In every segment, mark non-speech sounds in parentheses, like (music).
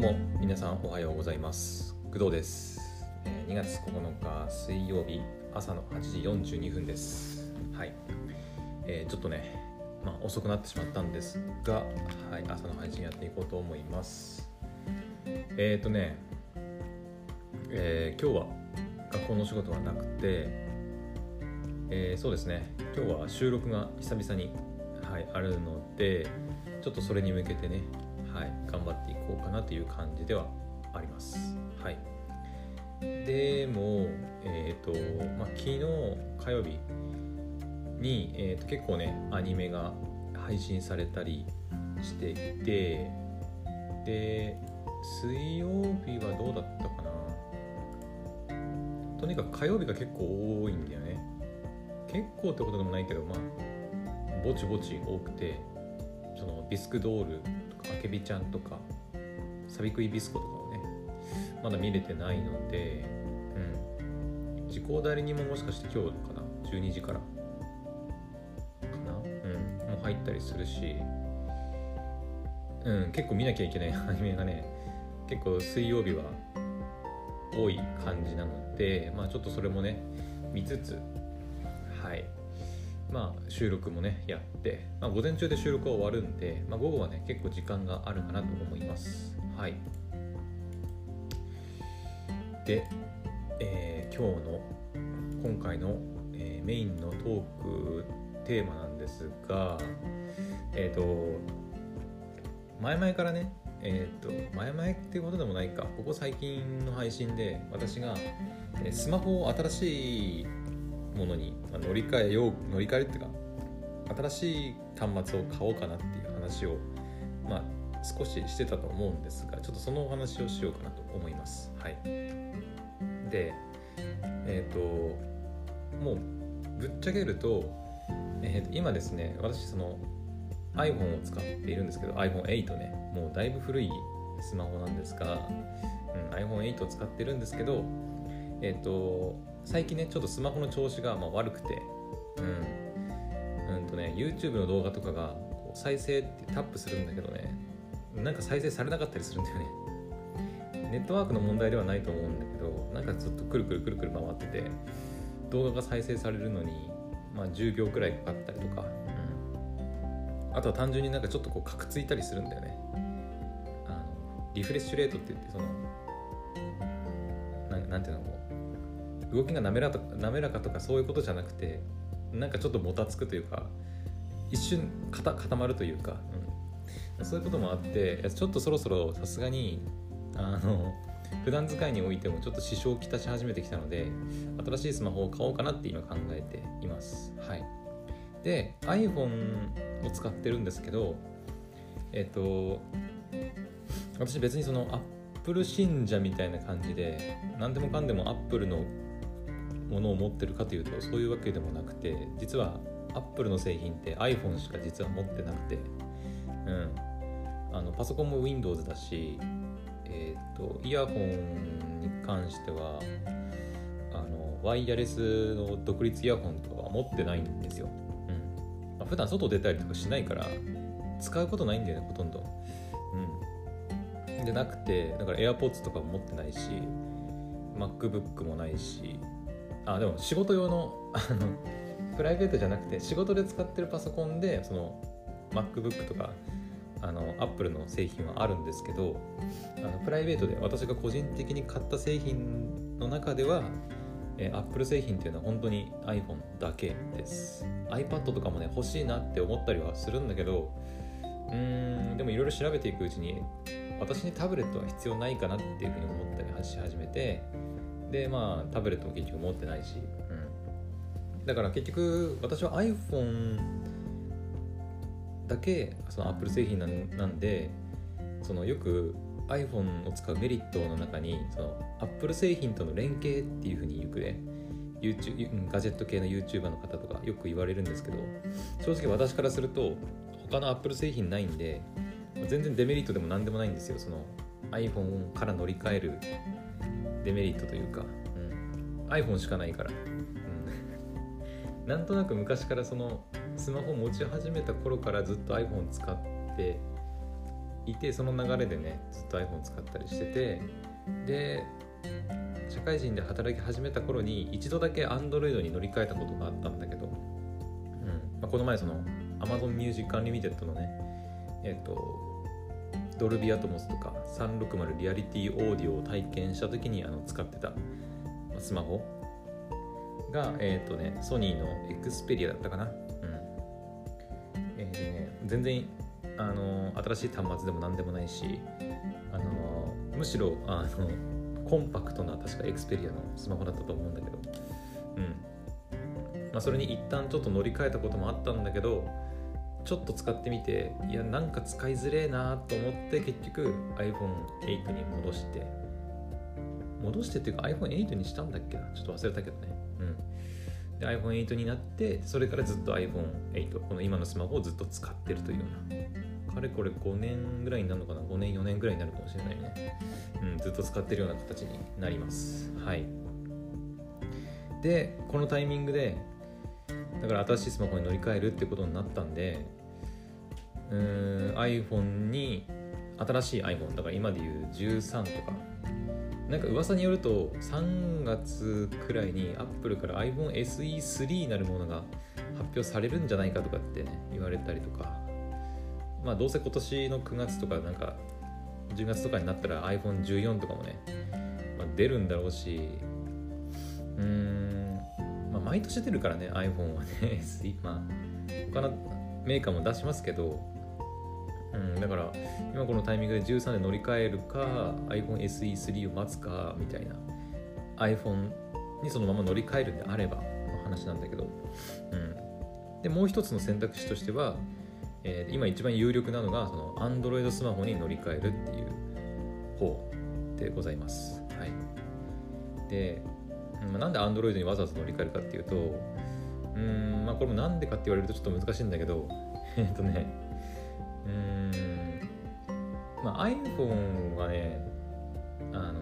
どうも皆さんおはようございます。工藤です、え2月9日水曜日朝の8時42分です。はい、えーちょっとねまあ遅くなってしまったんですがはい朝の配信やっていこうと思います。えっ、ー、とねえー今日は学校の仕事はなくてえーそうですね今日は収録が久々に、はい、あるのでちょっとそれに向けてね、はい、頑張っていこうかなという感じではあります。はい、でも、えっ、と、まあ、昨日火曜日に、えー、と結構ねアニメが配信されたりしていてで水曜日はどうだったかな。とにかく火曜日が結構多いんだよね。結構ってことでもないけどまあぼちぼち多くて。そのビスクドールとかあけびちゃんとかサビクイビスコとかをねまだ見れてないのでうん。時効代理人ももしかして今日かな？12時から。かな？うん。もう入ったりするし。うん。結構見なきゃいけない (laughs) アニメがね結構水曜日は多い感じなのでまあちょっとそれもね見つつまあ収録もねやって、まあ、午前中で収録は終わるんで、まあ、午後はね結構時間があるかなと思います。はい。で、えー今日の今回の、えーメインのトークテーマなんですがえっ、と前々からねえっ、と前々っていうことでもないかここ最近の配信で私がえースマホを新しいものに乗り換えよう乗り換えるっていうか新しい端末を買おうかなっていう話をまあ少ししてたと思うんですがちょっとそのお話をしようかなと思います。はい。でえっ、ともうぶっちゃけると,、えーと今ですね私その iPhone を使っているんですけど iPhone8 ねもうだいぶ古いスマホなんですが、うん、iPhone8 を使ってるんですけどえっ、と最近ねちょっとスマホの調子がまあ悪くて。うん。うんとね YouTube の動画とかが再生ってタップするんだけどね。なんか再生されなかったりするんだよね。(laughs) ネットワークの問題ではないと思うんだけどなんかずっとくるくるくるくる回ってて動画が再生されるのにまあ10秒くらいかかったりとか、うん、あとは単純になんかちょっとこうカクついたりするんだよね。あのリフレッシュレートって言ってそのななんていうのこう動きが滑らか滑らかとかそういうことじゃなくてなんかちょっともたつくというか一瞬固固まるというか、うん、そういうこともあってちょっとそろそろさすがにあの普段使いにおいてもちょっと支障をきたし始めてきたので新しいスマホを買おうかなって今考えています。はい。で iPhone を使ってるんですけどえっと私別にその Apple 信者みたいな感じで何でもかんでも Apple のものを持ってるかというとそういうわけでもなくて実は Apple の製品って iPhone しか実は持ってなくてうん。あのパソコンも Windows だしえー、とイヤホンに関してはあのワイヤレスの独立イヤホンとかは持ってないんですよ、うん。まあ、普段外出たりとかしないから使うことないんだよねほとんど、うん、でなくてだから AirPods とかも持ってないし MacBook もないしあでも仕事用のあのプライベートじゃなくて仕事で使ってるパソコンでその MacBook とかあのアップルの製品はあるんですけどあのプライベートで私が個人的に買った製品の中では、えー、アップル製品っていうのは本当に iPhone だけです。iPad とかもね欲しいなって思ったりはするんだけどうーんでもいろいろ調べていくうちに私にタブレットは必要ないかなっていうふうに思ったりし始めてでまあタブレットも結局持ってないし、うん、だから結局私は iPhone だけその Apple 製品なんでそのよく iPhone を使うメリットの中にその Apple 製品との連携っていうふうによくね YouTube ガジェット系の YouTuber の方とかよく言われるんですけど正直私からすると他の Apple 製品ないんで全然デメリットでも何でもないんですよ。その iPhone から乗り換えるデメリットというか、うん、iPhone しかないから、うん、(laughs) なんとなく昔からそのスマホ持ち始めた頃からずっと iPhone 使っていてその流れでねずっと iPhone 使ったりしててで社会人で働き始めた頃に一度だけ Android に乗り換えたことがあったんだけど、うん。まあ、この前その Amazon Music Unlimited のねえっ、とドルビアトモスとか360リアリティオーディオを体験した時にあの使ってたスマホが、えっ、とね、ソニーのエクスペリアだったかな。うん。えー、ね、全然、あの、新しい端末でも何でもないし、あの、むしろ、あの、コンパクトな確かエクスペリアのスマホだったと思うんだけど、うん。まあ、それに一旦ちょっと乗り換えたこともあったんだけど、ちょっと使ってみて、いや、なんか使いづれえなと思って結局 iPhone8 に戻して、戻してっていうか iPhone8 にしたんだっけな？ちょっと忘れたけどね。うん。で、iPhone8 になって、それからずっと iPhone8、この今のスマホをずっと使ってるというような。かれこれ5年ぐらいになるのかな ?5 年、4年ぐらいになるかもしれないね。うん、ずっと使ってるような形になります。はい。で、このタイミングで、だから新しいスマホに乗り換えるってことになったんで、うん iPhone に新しい iPhone だから今でいう13とか。なんか噂によると3月くらいに Apple から iPhone SE3 なるものが発表されるんじゃないかとかってね言われたりとか。まあどうせ今年の9月とかなんか10月とかになったら iPhone14 とかもね、まあ、出るんだろうし。うーんまあ毎年出るからね iPhone はね (laughs) SE まあ他のメーカーも出しますけどうん、だから今このタイミングで13で乗り換えるか iPhone SE3 を待つかみたいな。iPhone にそのまま乗り換えるんであればの話なんだけど、うん、でもう一つの選択肢としては、えー、今一番有力なのがその Android スマホに乗り換えるっていう方でございます。はい、で、まあ、なんで Android にわざわざ乗り換えるかっていうとうんまあこれもなんでかって言われるとちょっと難しいんだけど (laughs) えっとねうん、まあ、iPhone はね、あの、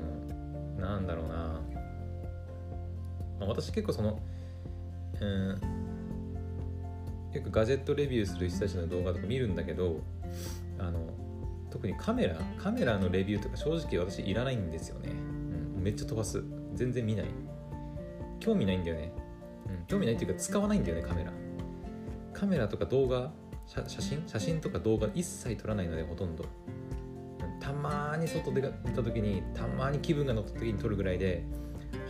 なんだろうな、まあ、私結構その、うん、結構ガジェットレビューする人たちの動画とか見るんだけど、あの、特にカメラ、カメラのレビューとか正直私いらないんですよね。うん、めっちゃ飛ばす。全然見ない。興味ないんだよね。うん、興味ないっていうか使わないんだよね、カメラ。カメラとか動画写真？写真とか動画一切撮らないのでほとんどたまに外出た時にたまに気分が乗った時に撮るぐらいで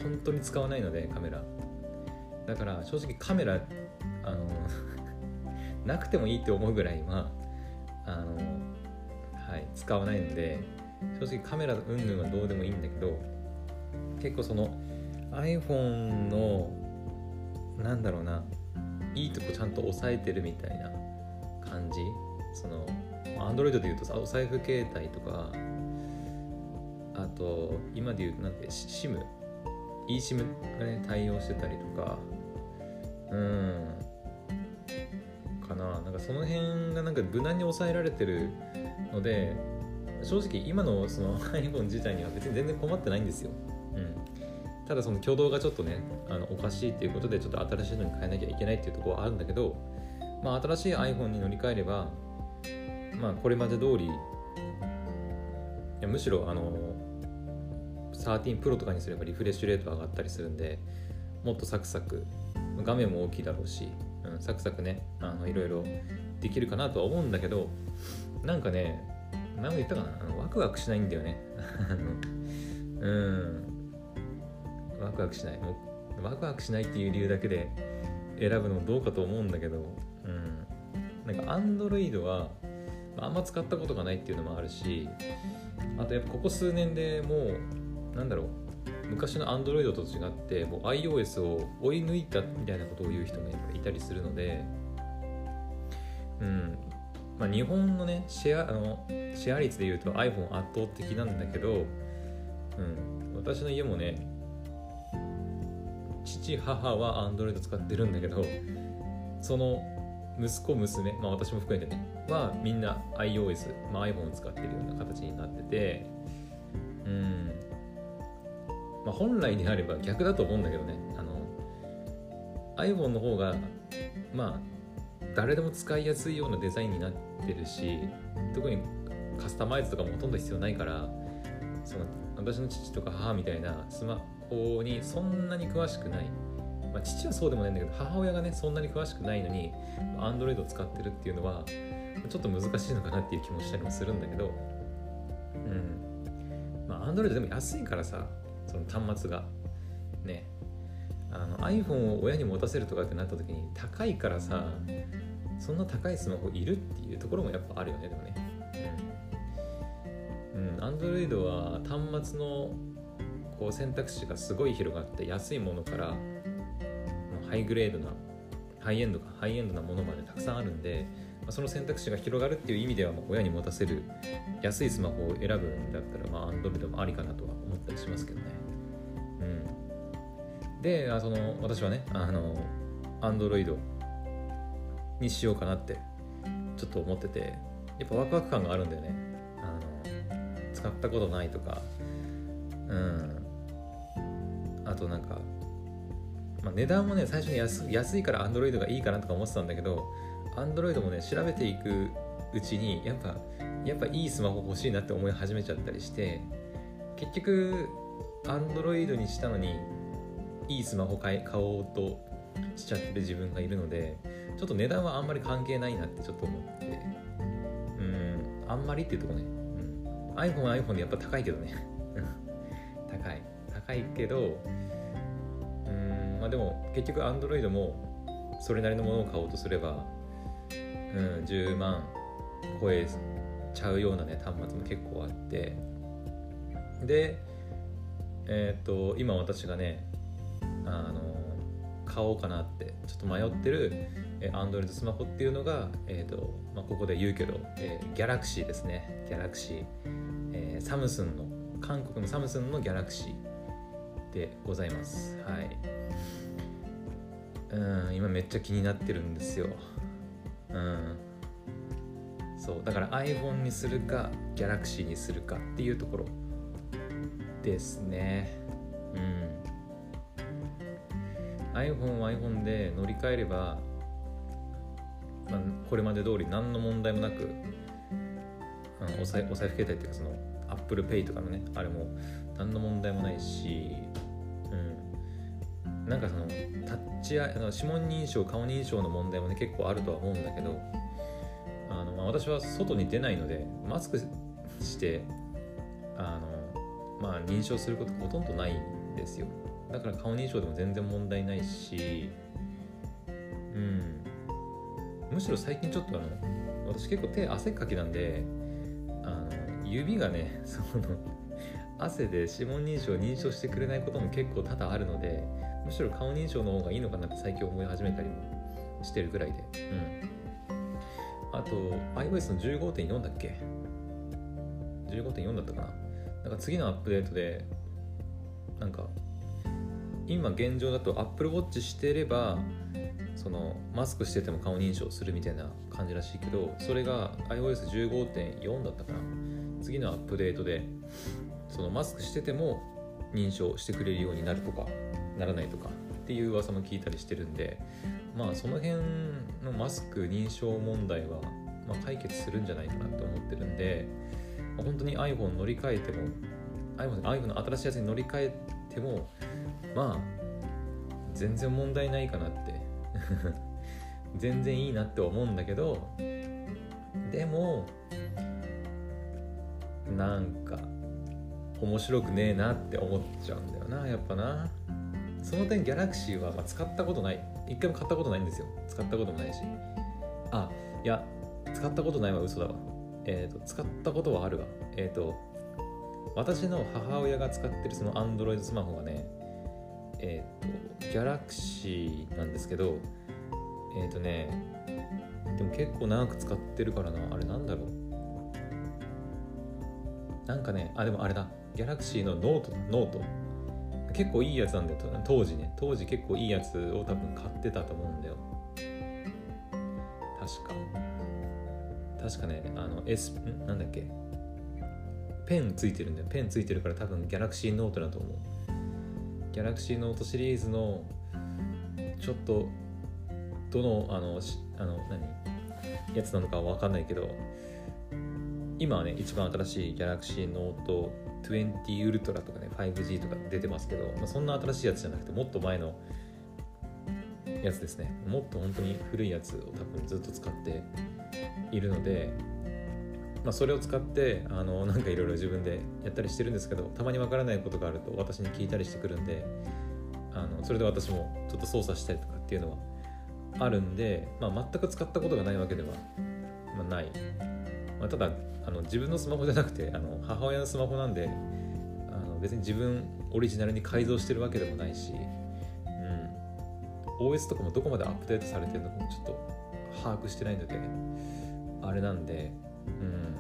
本当に使わないのでカメラ。だから正直カメラあの (laughs) なくてもいいって思うぐらいはあのはい使わないので正直カメラ云々はどうでもいいんだけど結構その iPhone のなんだろうないいとこちゃんと押さえてるみたいな感じ。その Android でいうとお財布携帯とかあと今で言うとなんて SIM eSIM がね対応してたりとか。うん。かな。なんかその辺がなんか無難に抑えられてるので正直今のその iPhone 自体には別に全然困ってないんですよ、うん、ただその挙動がちょっとねあのおかしいっていうことでちょっと新しいのに変えなきゃいけないっていうところはあるんだけどまあ、新しい iPhone に乗り換えれば、まあ、これまで通りいやむしろあの13 Pro とかにすればリフレッシュレート上がったりするんでもっとサクサク画面も大きいだろうし、うん、サクサクねあのいろいろできるかなとは思うんだけどなんかね何も言ったかなあのワクワクしないんだよね。(laughs) うん。ワクワクしない。もうワクワクしないっていう理由だけで選ぶのどうかと思うんだけどうん。なんか Android はあんま使ったことがないっていうのもあるしあとやっぱここ数年でもうなんだろう昔の Android と違ってもう iOS を追い抜いたみたいなことを言う人もいたりするのでうん。まあ、日本のねシェアあのシェア率で言うと iPhone 圧倒的なんだけど、うん、私の家もね父母は Android 使ってるんだけどその息子娘、まあ、私も含めてねはみんな iOS、まあ、iPhone を使ってるような形になっててうん。まあ本来であれば逆だと思うんだけどね。あの iPhone の方がまあ誰でも使いやすいようなデザインになってるし特にカスタマイズとかもほとんど必要ないからその私の父とか母みたいなスマホにそんなに詳しくない、まあ、父はそうでもないんだけど母親がねそんなに詳しくないのに Android を使ってるっていうのはちょっと難しいのかなっていう気もしたりもするんだけどうん。まあ Android でも安いからさその端末が。ね。あの iPhone を親に持たせるとかってなった時に高いからさそんな高いスマホいるっていうところもやっぱあるよねでもね。うん、うん、Android は端末のこう選択肢がすごい広がって安いものからハイグレードなハイエンドかハイエンドなものまでたくさんあるんで、その選択肢が広がるっていう意味では、まあ、親に持たせる安いスマホを選ぶんだったら、まあ、Android もありかなとは思ったりしますけどね。うん、であその私はねあの Android にしようかなってちょっと思っててやっぱワクワク感があるんだよね。あの使ったことないとかうんあとなんかまあ、値段もね最初に安安いから Android がいいかなとか思ってたんだけど Android もね調べていくうちにやっぱやっぱいいスマホ欲しいなって思い始めちゃったりして結局 Android にしたのにいいスマホ買買おうとしちゃってる自分がいるのでちょっと値段はあんまり関係ないなってちょっと思って。うんあんまりっていうとこね、うん、iPhone は iPhone でやっぱ高いけどね。高い。高いけどうんまあ、でも結局 Android もそれなりのものを買おうとすれば、うん、10万超えちゃうようなね端末も結構あって。でえっ、と今私がねあの買おうかなってちょっと迷ってる、え Android スマホっていうのが、えーとまあ、ここで言うけど、えー、Galaxy ですね。Galaxy、えー、サムスンの韓国のサムスンの Galaxy でございます。はい。うん今めっちゃ気になってるんですよ。うん。そうだから iPhone にするか Galaxy にするかっていうところですね。うん。iPhone は iPhone で乗り換えれば、まあ、これまで通り何の問題もなく、うん、お財お財布携帯っていうかその Apple Pay とかのねあれも何の問題もないしうん。なんかそのタッチあの指紋認証顔認証の問題もね結構あるとは思うんだけどあの、まあ、私は外に出ないのでマスクしてあの、まあ、認証することほとんどないんですよ。だから顔認証でも全然問題ないしうん。むしろ最近ちょっとあの私結構手汗かきなんであの指がねその汗で指紋認証認証してくれないことも結構多々あるのでむしろ顔認証の方がいいのかなって最近思い始めたりもしてるぐらいで、うん、あと iOS の15.4だっけ？15.4だったかな？なんか次のアップデートでなんか今現状だと Apple Watch してればそのマスクしてても顔認証するみたいな感じらしいけどそれが iOS15.4 だったかな？次のアップデートでそのマスクしてても認証してくれるようになるとか。ならないとかっていう噂も聞いたりしてるんでまあその辺のマスク認証問題は、まあ、解決するんじゃないかなと思ってるんで、まあ、本当に iPhone 乗り換えても iPhone, iPhone の新しいやつに乗り換えてもまあ全然問題ないかなって (laughs) 全然いいなって思うんだけどでもなんか面白くねえなって思っちゃうんだよなやっぱな。その点ギャラクシーは使ったことない。一回も買ったことないんですよ。使ったこともないし。あいや使ったことないは嘘だわ。えっ、ー、と使ったことはあるわ。えっ、ー、と私の母親が使ってるその Android スマホがねえっ、ー、とギャラクシーなんですけどえっ、とねでも結構長く使ってるからな。あれなんだろう。なんかねあでもあれだ。 Galaxy の Note Note。結構いいやつなんだよ当時ね。当時結構いいやつを多分買ってたと思うんだよ。確か。確かねあの S んなんだっけ。ペンついてるんだよ。ペンついてるから多分 Galaxy Note だと思う。 Galaxy Note シリーズのちょっとどのあのあの何？やつなのかわかんないけど今はね一番新しい Galaxy Note 20 Ultra とかね 5G とか出てますけど、まあ、そんな新しいやつじゃなくてもっと前のやつですね。もっと本当に古いやつを多分ずっと使っているので、まあ、それを使ってあのなんかいろいろ自分でやったりしてるんですけどたまにわからないことがあると私に聞いたりしてくるんであのそれで私もちょっと操作したりとかっていうのはあるんで、まあ、全く使ったことがないわけでは、ない、まあ、ただ自分のスマホじゃなくてあの母親のスマホなんであの別に自分オリジナルに改造してるわけでもないし、うん、OS とかもどこまでアップデートされてるのかもちょっと把握してないのであれなんでうん。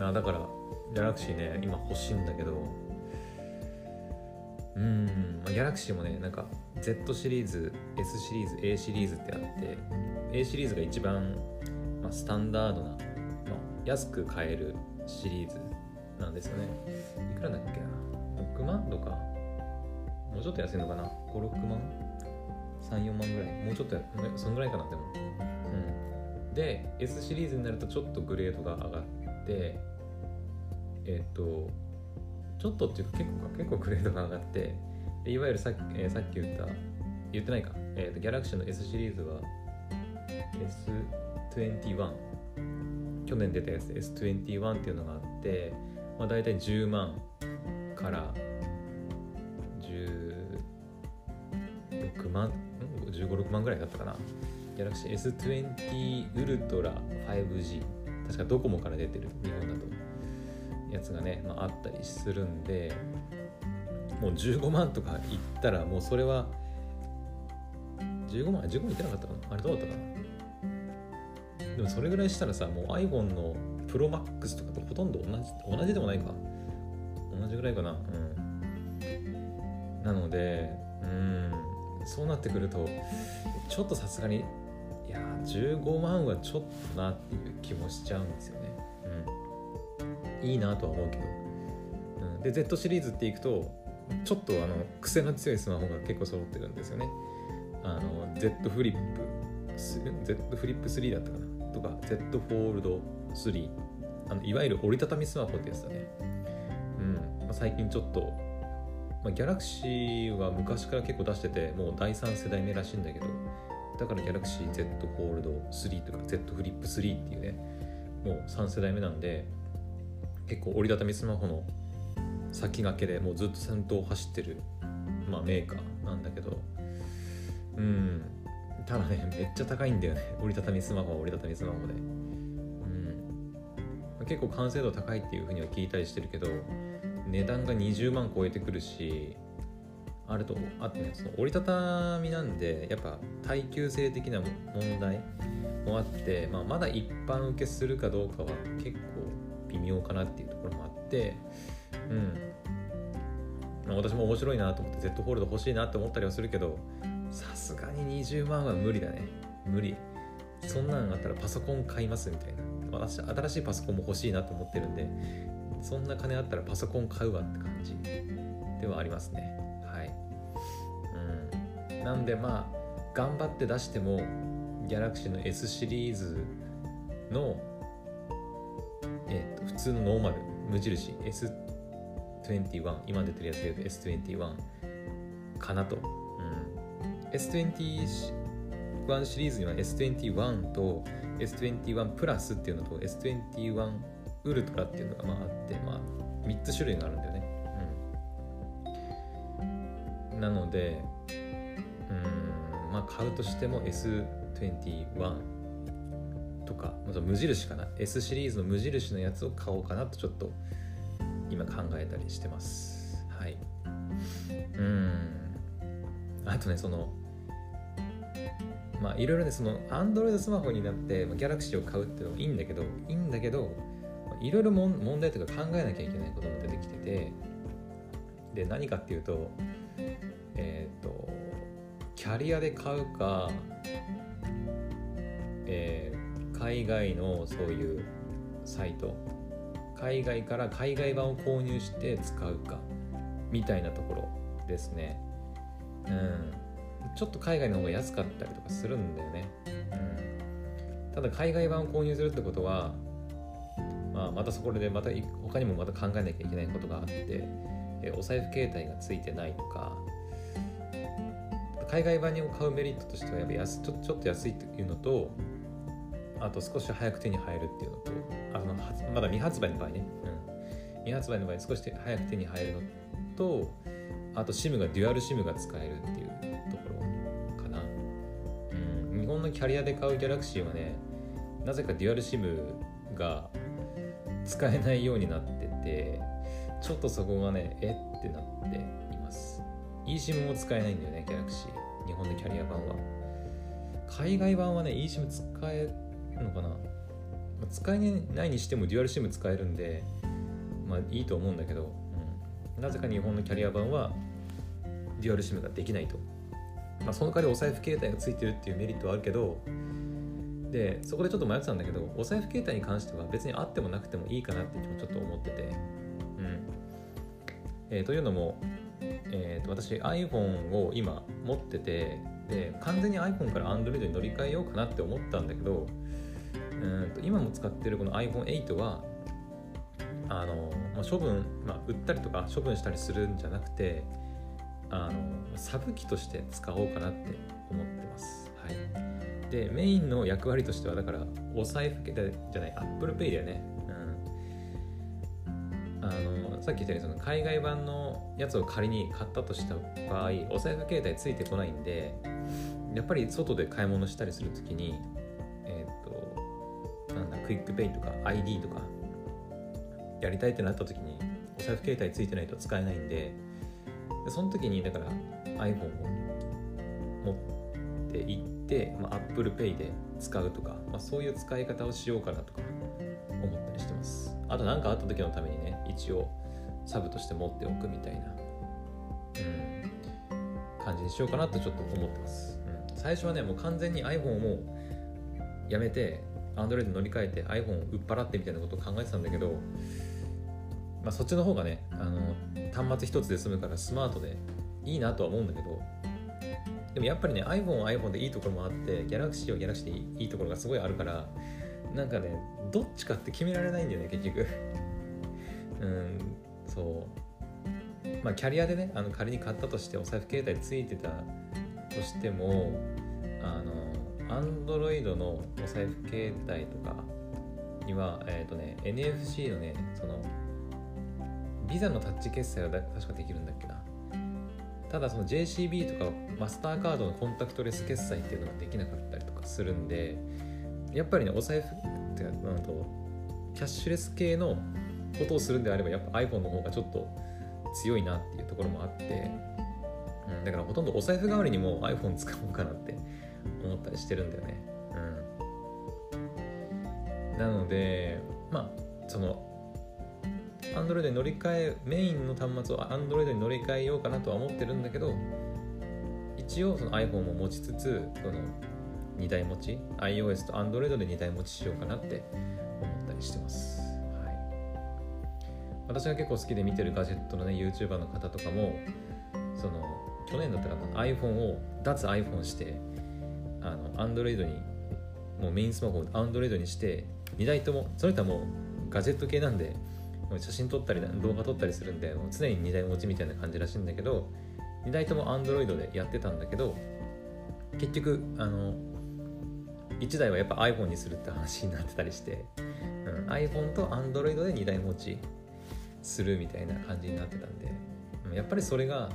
あだからギャラクシーね今欲しいんだけどうん、まあ、ギャラクシーもねなんか Z シリーズ S シリーズ A シリーズってあって A シリーズが一番、まあ、スタンダードな、安く買えるシリーズなんですよね。いくらだっけな？6万とか？もうちょっと安いのかな？56万？34万ぐらい？もうちょっとそんぐらいかなでも。うん。で S シリーズになるとちょっとグレードが上がってえっ、とちょっとっていうか結構結構グレードが上がっていわゆるさっき,、えー、さっき言った言ってないか、えーと、ギャラクシーの S シリーズは S21 去年出たやつで S21 っていうのがあって、まあ、大体10万から16万15、6万ぐらいだったかな。ギャラクシー S20 ウルトラ 5G 確かドコモから出てる日本だと。やつがね、まあ、あったりするんでもう15万とかいったらもうそれは15万15万いってなかったかな。あれどうだったかな。でもそれぐらいしたらさもう iPhone の ProMax とかとほとんど同じ同じでもないか。同じぐらいかな。うん。なのでうん。そうなってくるとちょっとさすがにいや15万はちょっとなっていう気もしちゃうんですよね。うん。いいなとは思うけど、うん、で Z シリーズっていくとちょっとあの癖の強いスマホが結構揃ってるんですよね。あの Z フリップ Z フリップ3だったかな。とか Z フォールド3あのいわゆる折りたたみスマホってやつだね。うん。まあ、最近ちょっと、まあ、ギャラクシーは昔から結構出しててもう第3世代目らしいんだけどだからギャラクシー Z フォールド3とか Z フリップ3っていうねもう3世代目なんで結構折りたたみスマホの先駆けでもうずっと先頭を走ってる、まあ、メーカーなんだけどうん。ただねめっちゃ高いんだよね。折りたたみスマホは折りたたみスマホで。うん。結構完成度高いっていうふうには聞いたりしてるけど値段が20万超えてくるしあるとあとねその折りたたみなんでやっぱ耐久性的な問題もあって、まあ、まだ一般受けするかどうかは結構微妙かなっていうところもあってうん、私も面白いなと思って Z ホールド欲しいなって思ったりはするけどさすがに20万は無理だね。無理。そんなんあったらパソコン買いますみたいな。私新しいパソコンも欲しいなと思ってるんでそんな金あったらパソコン買うわって感じ。ではありますね。はい。うん。なんでまあ頑張って出してもギャラクシーの S シリーズのえーと、普通のノーマル無印 S21 今出てるやつで言うと S21 かなと、S21 シリーズには S21 と S21 プラスっていうのと S21 ウルトラっていうのがまああって、まあ、3つ種類があるんだよね、うん、なのでうんまあ買うとしても S21 とか無印かな。S シリーズの無印のやつを買おうかなとちょっと今考えたりしてます。はい。うん。あとねそのまあいろいろねその Android スマホになって Galaxy を買うっていうのもいいんだけどいいんだけどいろいろ問題とか考えなきゃいけないことも出てきててで何かっていうとえっ、ー、とキャリアで買うかえ海外のそういうサイト海外から海外版を購入して使うかみたいなところですね。うん。ちょっと海外の方が安かったりとかするんだよね、うん、ただ海外版を購入するってことはまあ、またそこでまた他にもまた考えなきゃいけないことがあって、えお財布携帯がついてないとか海外版を買うメリットとしてはやっぱ安ちょちょっと安いっていうのとあと少し早く手に入るっていうのとあのまだ未発売の場合ね、うん、未発売の場合少し早く手に入るのとあと SIM がデュアル SIM が使えるっていう、本のキャリアで買うギャラクシーはねなぜかデュアル SIM が使えないようになっててちょっとそこがねえってなっています。eSIM も使えないんだよねギャラクシー。日本のキャリア版は。海外版はね eSIM 使えるのかな、使えないにしてもデュアル SIM 使えるんでまあいいと思うんだけど、うん、なぜか日本のキャリア版はデュアル SIM ができないと、まあ、その代わりお財布携帯がついてるっていうメリットはあるけどでそこでちょっと迷ってたんだけどお財布携帯に関しては別にあってもなくてもいいかなってちょっと思ってて。うん。えー、というのも、えーと、私 iPhone を今持っててで完全に iPhone から Android に乗り換えようかなって思ったんだけどうんと今も使ってるこの iPhone8 はあの、まあ、処分、まあ、売ったりとか処分したりするんじゃなくてあのサブ機として使おうかなって思ってます。はい。でメインの役割としてはだからお財布じゃない Apple Pay だよね、あのさっき言ったようにその海外版のやつを仮に買ったとした場合お財布携帯ついてこないんでやっぱり外で買い物したりするときにえっ、ー、となんだ QUICPay とか iD とかやりたいってなった時にお財布携帯ついてないと使えないんででその時にだから iPhone を持って行って、まあ、Apple Pay で使うとか、まあ、そういう使い方をしようかなとか思ったりしてます。あと何かあった時のためにね一応サブとして持っておくみたいな、うん、感じにしようかなとちょっと思ってます、うん、最初はねもう完全に iPhone をやめて Android 乗り換えて iPhone を売っ払ってみたいなことを考えてたんだけどまあ、そっちの方がねあの端末一つで済むからスマートでいいなとは思うんだけどでもやっぱりね iPhone は iPhone でいいところもあって Galaxy は Galaxy でいいところがすごいあるからなんかねどっちかって決められないんだよね結局。(laughs) うんそう。まあキャリアでねあの仮に買ったとしてお財布携帯ついてたとしてもあの Android のお財布携帯とかにはえっ、ー、とね NFC のねそのビザのタッチ決済は確かできるんだっけな。ただその JCB とかマスターカードのコンタクトレス決済っていうのができなかったりとかするんでやっぱりねお財布ってかなんとキャッシュレス系のことをするんであればやっぱ iPhone の方がちょっと強いなっていうところもあって、うん、だからほとんどお財布代わりにも iPhone 使おうかなって思ったりしてるんだよね。うん。なのでまあその Android に乗り換えメインの端末を Android に乗り換えようかなとは思ってるんだけど一応その iPhone を持ちつつその2台持ち iOS と Android で2台持ちしようかなって思ったりしてます、はい、私が結構好きで見てるガジェットのね YouTuber の方とかもその去年だったら iPhone を脱 iPhone してあの Android にもうメインスマホを Android にして2台ともそれとはもうガジェット系なんで写真撮ったり動画撮ったりするんで常に2台持ちみたいな感じらしいんだけど2台とも Android でやってたんだけど結局あの1台はやっぱ iPhone にするって話になってたりして、うん、iPhone と Android で2台持ちするみたいな感じになってたんでやっぱりそれが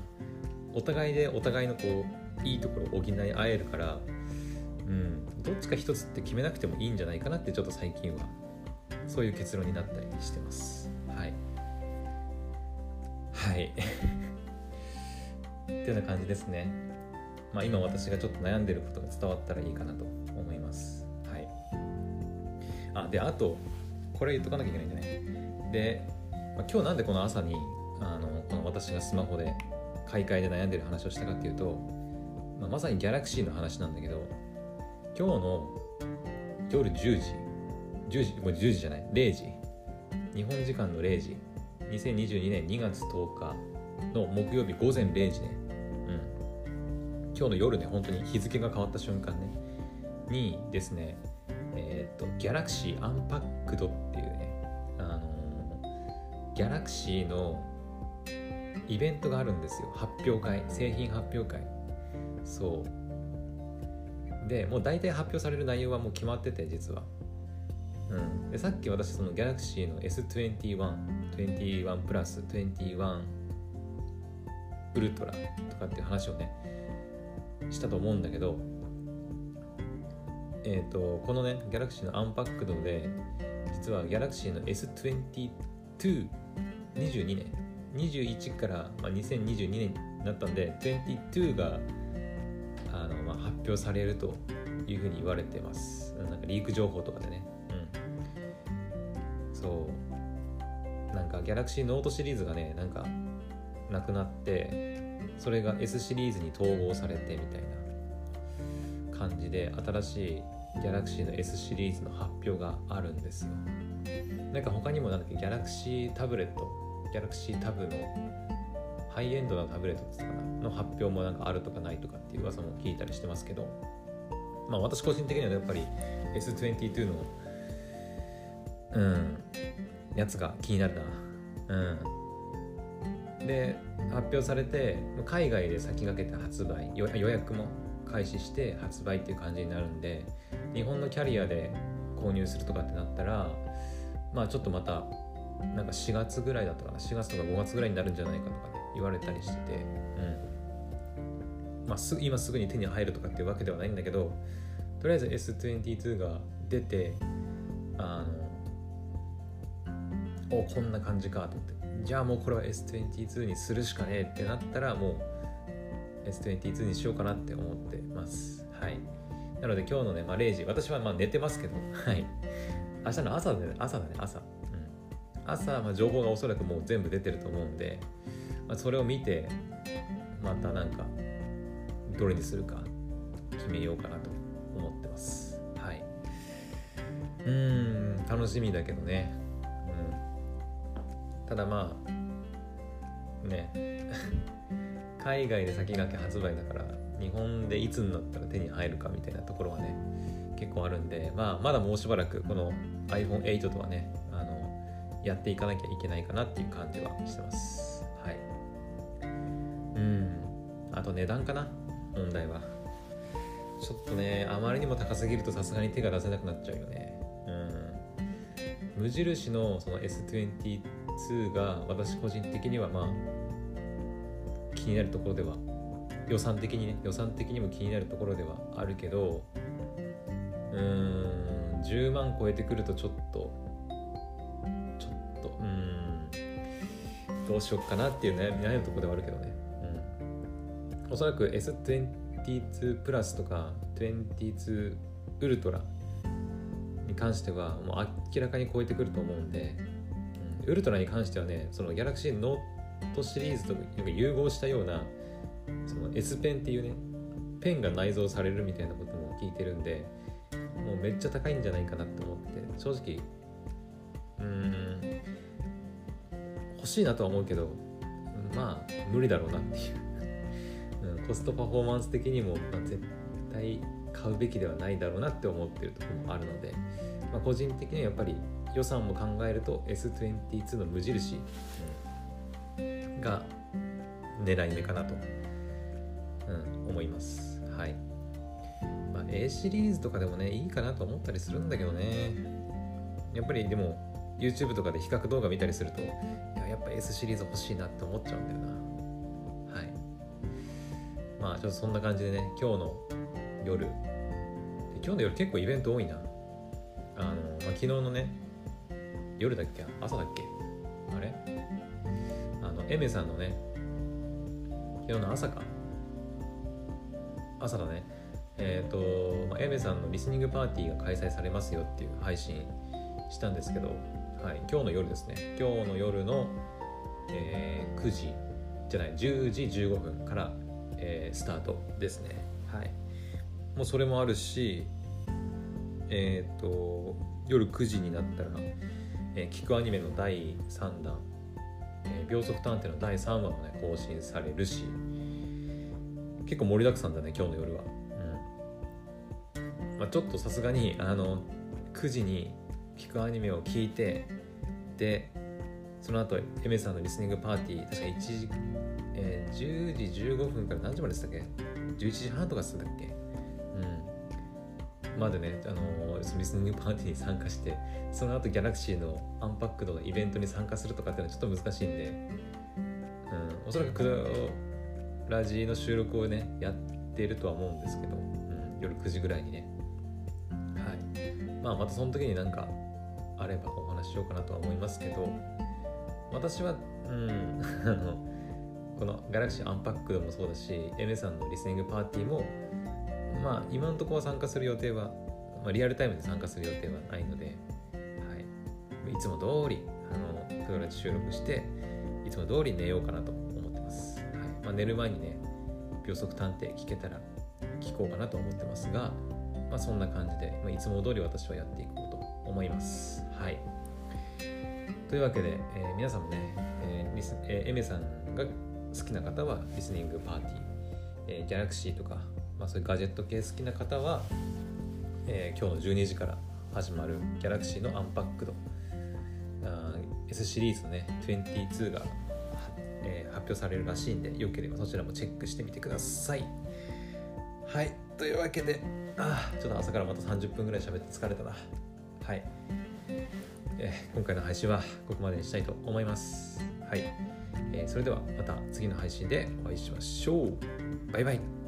お互いでお互いのこういいところを補い合えるから、うん、どっちか一つって決めなくてもいいんじゃないかなってちょっと最近はそういう結論になったりしてます。はい。(laughs) っていうような感じですね。まあ今私がちょっと悩んでることが伝わったらいいかなと思います。はい。あであとこれ言っとかなきゃいけないんじゃない？で、まあ、今日なんでこの朝にあのこの私がスマホで買い替えで悩んでる話をしたかっていうと、まあ、まさにギャラクシーの話なんだけど今日の夜10時10時もう10時じゃない？0時。日本時間の0時。2022年2月10日の木曜日午前0時ね、うん、今日の夜ね、本当に日付が変わった瞬間ね、にですね、えっ、ー、と、ギャラクシーアンパックドっていうね、あのギャラクシーのイベントがあるんですよ。発表会製品発表会。そう。でもう大体発表される内容はもう決まってて実は。うん、でさっき私その Galaxy の S21 21プラス21ウルトラとかっていう話をねしたと思うんだけどえっ、とこのね Galaxy のアンパックドで実は Galaxy の S2222 年21から、まあ、2022年になったんで22があの、まあ、発表されるというふうに言われてます。なんかリーク情報とかでね。うん。そう。なんか Galaxy Note シリーズがねなんかなくなってそれが S シリーズに統合されてみたいな感じで新しい Galaxy の S シリーズの発表があるんですよ。なんか他にもなんだっけ Galaxy タブレット Galaxy Tab のハイエンドなタブレットですかの発表もなんかあるとかないとかっていう噂も聞いたりしてますけどまあ私個人的にはやっぱり S22 のうんやつが気になるな。うん。で発表されて海外で先駆けて発売予約も開始して発売っていう感じになるんで日本のキャリアで購入するとかってなったらまあちょっとまたなんか4月ぐらいだったかな。4月とか5月ぐらいになるんじゃないかとかね言われたりしてて、うん。まあ、す今すぐに手に入るとかっていうわけではないんだけどとりあえず S22 が出ておこんな感じかと思って。じゃあもうこれは S22 にするしかねえってなったらもう S22 にしようかなって思ってます。はい。なので今日のね、まあ、0時私はまあ寝てますけど。はい。明日の朝だね。朝だね。朝。うん。朝、まあ、情報がおそらくもう全部出てると思うんで、まあ、それを見てまたなんかどれにするか決めようかなと思ってます。はい。うん楽しみだけどね、ただまあね。海外で先駆け発売だから日本でいつになったら手に入るかみたいなところはね結構あるんで、まあ、まだもうしばらくこの iPhone8 とはねあのやっていかなきゃいけないかなっていう感じはしてます。はい。うん。あと値段かな問題は。ちょっとねあまりにも高すぎるとさすがに手が出せなくなっちゃうよね。うん。無印のその S22 2が私個人的にはまあ気になるところでは予算的にね予算的にも気になるところではあるけどうーん10万超えてくるとちょっとちょっとうんどうしようかなっていう悩み悩むところではあるけどね、うん、おそらく S22 プラスとか22ウルトラに関してはもう明らかに超えてくると思うんで、ウルトラに関してはねそのギャラクシーノートシリーズと融合したようなその S ペンっていうねペンが内蔵されるみたいなことも聞いてるんでもうめっちゃ高いんじゃないかなって思って正直うん欲しいなとは思うけどまあ無理だろうなっていう。(laughs) うん、コストパフォーマンス的にも、まあ、絶対買うべきではないだろうなって思ってるところもあるので、まあ、個人的にはやっぱり予算も考えると S22 の無印、が狙い目かなと、うん、思います。はい。まあ A シリーズとかでもねいいかなと思ったりするんだけどね。やっぱりでも YouTube とかで比較動画見たりするといややっぱ S シリーズ欲しいなって思っちゃうんだよな。はい。まあちょっとそんな感じでね今日の夜。今日の夜結構イベント多いな。あの、まあ、昨日のね夜だっけ？朝だっけ？あれ？あのエメさんのね昨日の朝か。朝だね。えっ、ー、と、まあ、エメさんのリスニングパーティーが開催されますよっていう配信したんですけどはい、今日の夜ですね。今日の夜の、えー、9時じゃない10時15分から、えー、スタートですね。はい。もうそれもあるしえっ、ー、と夜9時になったら、えー、聞くアニメの第3弾「えー、秒速探偵」の第3話もね更新されるし結構盛りだくさんだね今日の夜は。うん。まあ、ちょっとさすがにあの9時に聞くアニメを聞いてでその後エメさんのリスニングパーティー確か1時、えー、10時15分から何時まででしたっけ？11時半とかするんだっけ？までね、あのー、リスニングパーティーに参加してその後ギャラクシーのアンパックドのイベントに参加するとかっていうのはちょっと難しいんで、うん、おそらくラジの収録をねやってるとは思うんですけど、うん、夜9時ぐらいにね。はい。まあまたその時になんかあればお話ししようかなとは思いますけど私はうん (laughs) あのこのガラクシーアンパックドもそうだし M さんのリスニングパーティーもまあ今のところ参加する予定は、まあ、リアルタイムで参加する予定はないので、はい、いつも通りあのクドラジ収録していつも通り寝ようかなと思ってます、はい。まあ、寝る前にね秒速探偵聞けたら聞こうかなと思ってますが、まあ、そんな感じで、まあ、いつも通り私はやっていこうと思います。はい。というわけで、えー、皆さんもね、えーリスえー、エメさんが好きな方はリスニングパーティー、えー、ギャラクシーとか、まあ、そういうガジェット系好きな方は、えー、今日の12時から始まるギャラクシーのアンパックドあ S シリーズのね22が、えー、発表されるらしいんでよければそちらもチェックしてみてください。はいというわけであちょっと朝からまた30分ぐらい喋って疲れたな。はい、えー、今回の配信はここまでにしたいと思います。はい、えー、それではまた次の配信でお会いしましょう。バイバイ。